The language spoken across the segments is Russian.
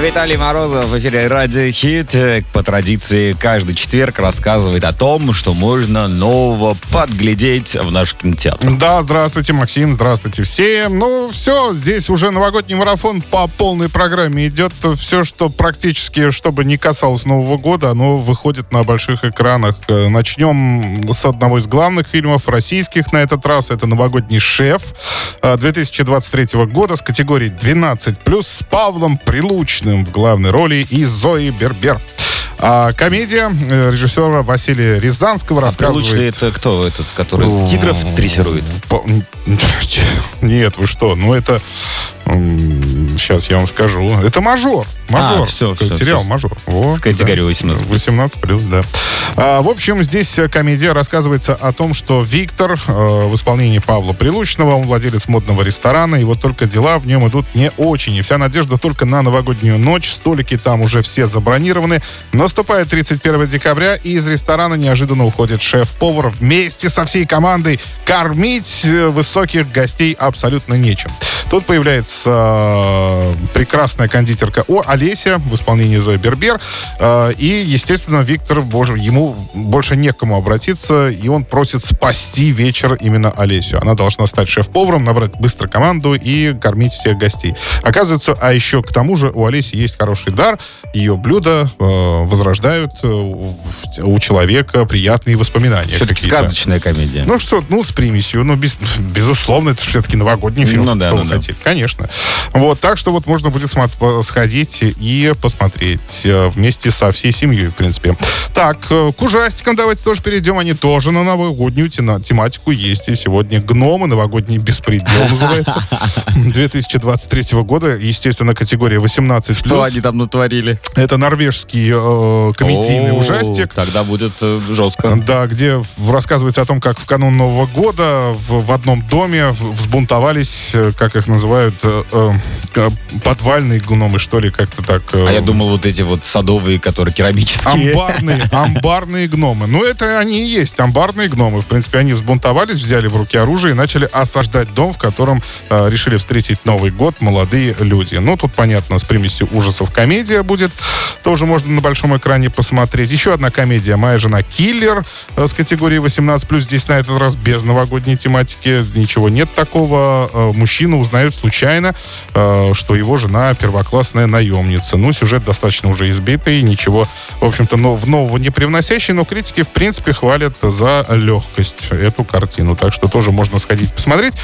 Виталий Морозов в эфире Радио Хит. По традиции, каждый четверг рассказывает о том, что можно нового подглядеть в наш кинотеатр. Да, здравствуйте, Максим, здравствуйте все. Ну, все, здесь уже новогодний марафон по полной программе идет. Все, что практически, чтобы не касалось Нового года, оно выходит на больших экранах. Э, Начнем с одного из главных фильмов российских на этот раз. Это «Новогодний шеф» э, 2023 года с категории 12+, с Павлом Прилучным в главной роли и Зоей Бербер. А комедия э, режиссера Василия Рязанского А рассказывает... прилучный это кто этот, который тигров дрессирует? По- Нет, вы что? Ну, это... Сейчас я вам скажу. Это «Мажор». «Мажор». А, Такой всё, Сериал всё. «Мажор». Во, В категории да. 18. 18 плюс, да. А, в общем, здесь э, комедия рассказывается о том, что Виктор э, в исполнении Павла Прилучного, он владелец модного ресторана, и вот только дела в нем идут не очень. И вся надежда только на новогоднюю ночь. Столики там уже все забронированы. Наступает 31 декабря, и из ресторана неожиданно уходит шеф-повар вместе со всей командой. Кормить э, высоких гостей абсолютно нечем. Тут появляется э, прекрасная кондитерка О, Олеся в исполнении Зои Бербер. Э, и, естественно, Виктор, боже, ему больше некому обратиться, и он просит спасти вечер именно Олесю. Она должна стать шеф-поваром, набрать быстро команду и кормить всех гостей. Оказывается, а еще к тому же у Олеси есть хороший дар. Ее блюда э, возрождают э, у человека приятные воспоминания. Все-таки сказочная комедия. Ну что, ну с примесью, ну без- безусловно, это все-таки новогодний фильм. Ну да, ну да. Хотите, конечно. Вот, так что вот можно будет смо- сходить и посмотреть э, вместе со всей семьей, в принципе. Так, э, к ужастикам давайте тоже перейдем. Они тоже на новогоднюю тематику есть. И сегодня «Гномы», «Новогодний беспредел» называется. 2023 года, естественно, категория 18+. Что они там натворили? Это норвежский э, комедийный ужастик. Тогда будет э, жестко. Да, где рассказывается о том, как в канун Нового года в, в одном доме взбунтовались, э, как их называют, э, э, к- подвальные гномы, что ли, как-то так. э, А я думал, вот эти вот садовые, которые керамические. Амбарные, амбарные гномы. Ну, это они и есть, амбарные гномы. В принципе, они взбунтовались, взяли в руки оружие и начали осаждать дом, в котором э, решили встретить Новый год молодые люди. Ну, тут, понятно, с примесью ужасов комедия будет. Тоже можно на большом экране посмотреть. Еще одна комедия «Моя жена киллер» э, с категории 18+. Здесь на этот раз без новогодней тематики. Ничего нет такого. Э, Мужчина узнает случайно, э, что его жена первоклассная наемница. Ну, сюжет достаточно уже избитый, ничего, в общем-то, но в нового не привносящий, но критики, в принципе, хвалят за легкость эту картину. Так что тоже можно сходить посмотреть.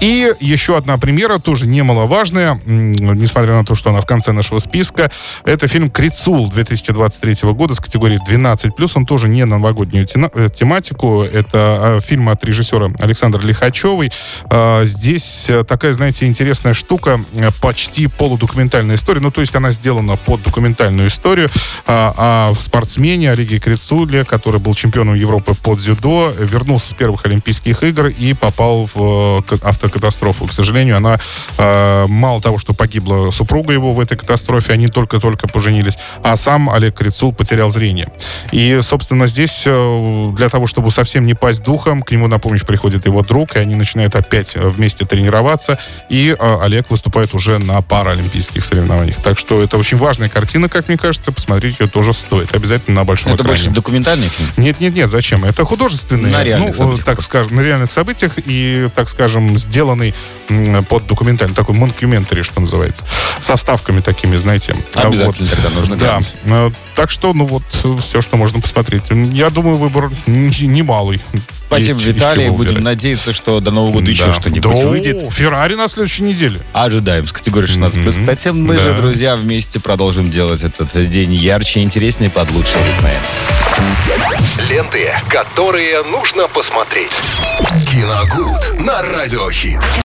И еще одна премьера, тоже немаловажная, несмотря на то, что она в конце нашего списка. Это фильм «Крицул» 2023 года с категории 12+. Он тоже не новогоднюю э, тематику. Это э, фильм от режиссера Александра Лихачевой. А, Здесь э, такая, знаете, интересная штука, почти полудокументальная история. Ну, то есть она сделана под документальную историю а, спортсмене Олеге Крицуле, который был чемпионом Европы по дзюдо, вернулся с первых Олимпийских игр и попал в э, автокатастрофу. К сожалению, она э, мало того, что погибла супруга его в этой катастрофе, они только-только поженились, а сам Олег Крицул потерял зрение. И, собственно, здесь э, для того, чтобы совсем не пасть духом, к нему на помощь приходит его друг, и они начинают опять вместе тренироваться, и Олег выступает уже на паралимпийских соревнованиях. Так что это очень важная картина, как мне кажется, посмотреть ее тоже стоит. Обязательно на большом Это экране. больше документальный фильм? Нет, нет, нет, зачем? Это художественный, На реальных ну, событиях так скажем, на реальных событиях и, так скажем, сделанный под документальный, такой монкюментари, что называется, со вставками такими, знаете. А Обязательно тогда нужно Да. глянуть. Э, Так что, ну вот, все, что можно посмотреть. Я думаю, выбор немалый. Спасибо, Есть Виталий. Будем надеяться, что до Нового года еще Да. что-нибудь Да, выйдет. Феррари на следующей неделе. Ожидаем с категории 16+. Мгм. Кстати, мы Да. же, друзья, вместе продолжим делать этот день ярче интереснее под лучшие ритмы. Ленты, которые нужно посмотреть. Киногуд на Радиохит.